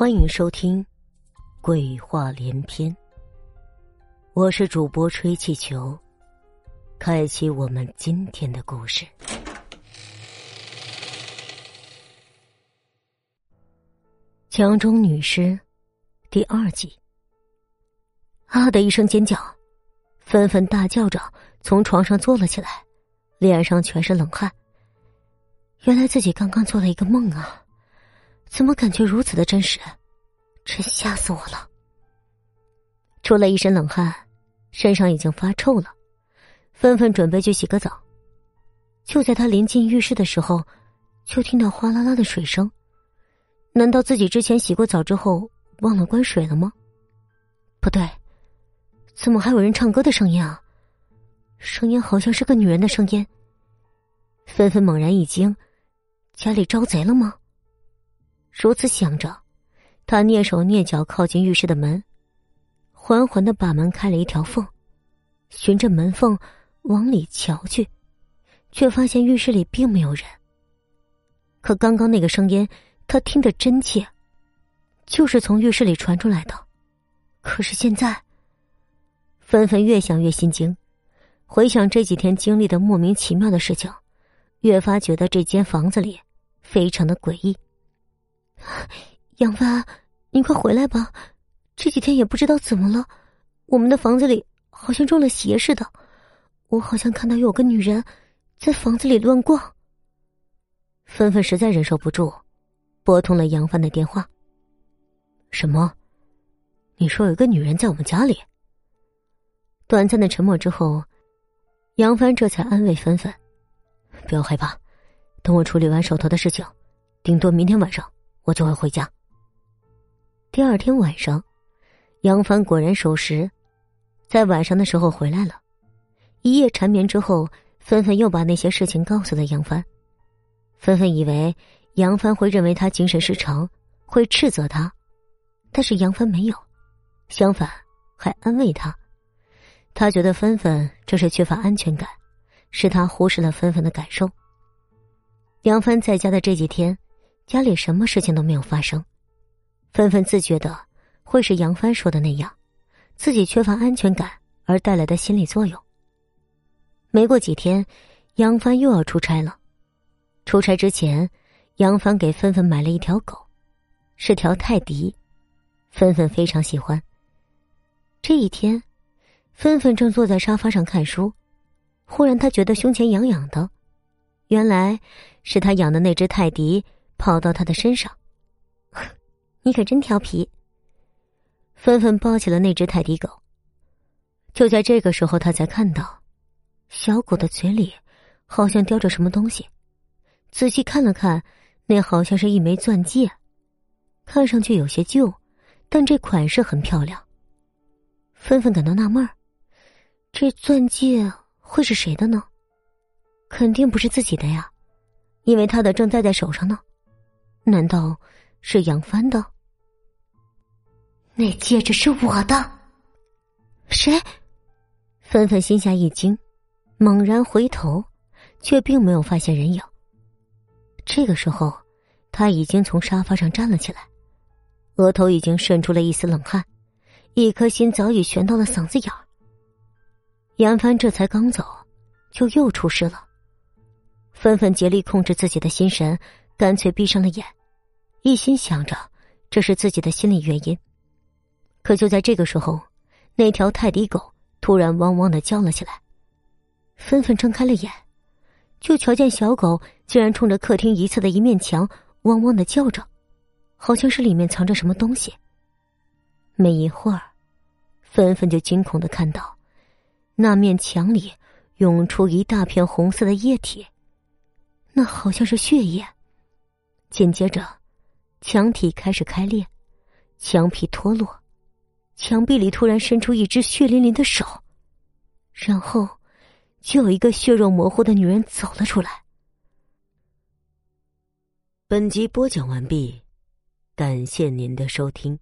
欢迎收听《鬼话连篇》，我是主播吹气球，开启我们今天的故事。墙中女尸第二集，啊的一声尖叫，纷纷大叫着从床上坐了起来，脸上全是冷汗。原来自己刚刚做了一个梦啊！怎么感觉如此的真实？真吓死我了！出了一身冷汗，身上已经发臭了。纷纷准备去洗个澡，就在他临近浴室的时候，就听到哗啦啦的水声。难道自己之前洗过澡之后忘了关水了吗？不对，怎么还有人唱歌的声音啊？声音好像是个女人的声音。纷纷猛然一惊，家里招贼了吗？如此想着，他蹑手蹑脚靠近浴室的门，缓缓的把门开了一条缝，循着门缝往里瞧去，却发现浴室里并没有人。可刚刚那个声音，他听得真切，就是从浴室里传出来的。可是现在，纷纷越想越心惊，回想这几天经历的莫名其妙的事情，越发觉得这间房子里非常的诡异。杨帆，你快回来吧！这几天也不知道怎么了，我们的房子里好像中了邪似的。我好像看到有个女人在房子里乱逛。芬芬实在忍受不住，拨通了杨帆的电话。什么？你说有个女人在我们家里？短暂的沉默之后，杨帆这才安慰芬芬：“不要害怕，等我处理完手头的事情，顶多明天晚上。”我就会回家。第二天晚上，杨帆果然守时，在晚上的时候回来了。一夜缠绵之后，芬芬又把那些事情告诉了杨帆。芬芬以为杨帆会认为他精神失常，会斥责他，但是杨帆没有，相反还安慰他。他觉得芬芬这是缺乏安全感，是他忽视了芬芬的感受。杨帆在家的这几天。家里什么事情都没有发生，纷纷自觉的会是杨帆说的那样，自己缺乏安全感而带来的心理作用。没过几天，杨帆又要出差了。出差之前，杨帆给芬芬买了一条狗，是条泰迪，芬芬非常喜欢。这一天，芬芬正坐在沙发上看书，忽然她觉得胸前痒痒的，原来是她养的那只泰迪。跑到他的身上，你可真调皮。纷纷抱起了那只泰迪狗。就在这个时候，他才看到，小狗的嘴里好像叼着什么东西。仔细看了看，那好像是一枚钻戒，看上去有些旧，但这款式很漂亮。纷纷感到纳闷儿，这钻戒会是谁的呢？肯定不是自己的呀，因为他的正戴在手上呢。难道是杨帆的？那戒指是我的。谁？芬芬心下一惊，猛然回头，却并没有发现人影。这个时候，他已经从沙发上站了起来，额头已经渗出了一丝冷汗，一颗心早已悬到了嗓子眼儿。杨帆这才刚走，就又出事了。芬芬竭力控制自己的心神。干脆闭上了眼，一心想着这是自己的心理原因。可就在这个时候，那条泰迪狗突然汪汪的叫了起来。纷纷睁开了眼，就瞧见小狗竟然冲着客厅一侧的一面墙汪汪的叫着，好像是里面藏着什么东西。没一会儿，纷纷就惊恐的看到，那面墙里涌出一大片红色的液体，那好像是血液。紧接着，墙体开始开裂，墙皮脱落，墙壁里突然伸出一只血淋淋的手，然后就有一个血肉模糊的女人走了出来。本集播讲完毕，感谢您的收听。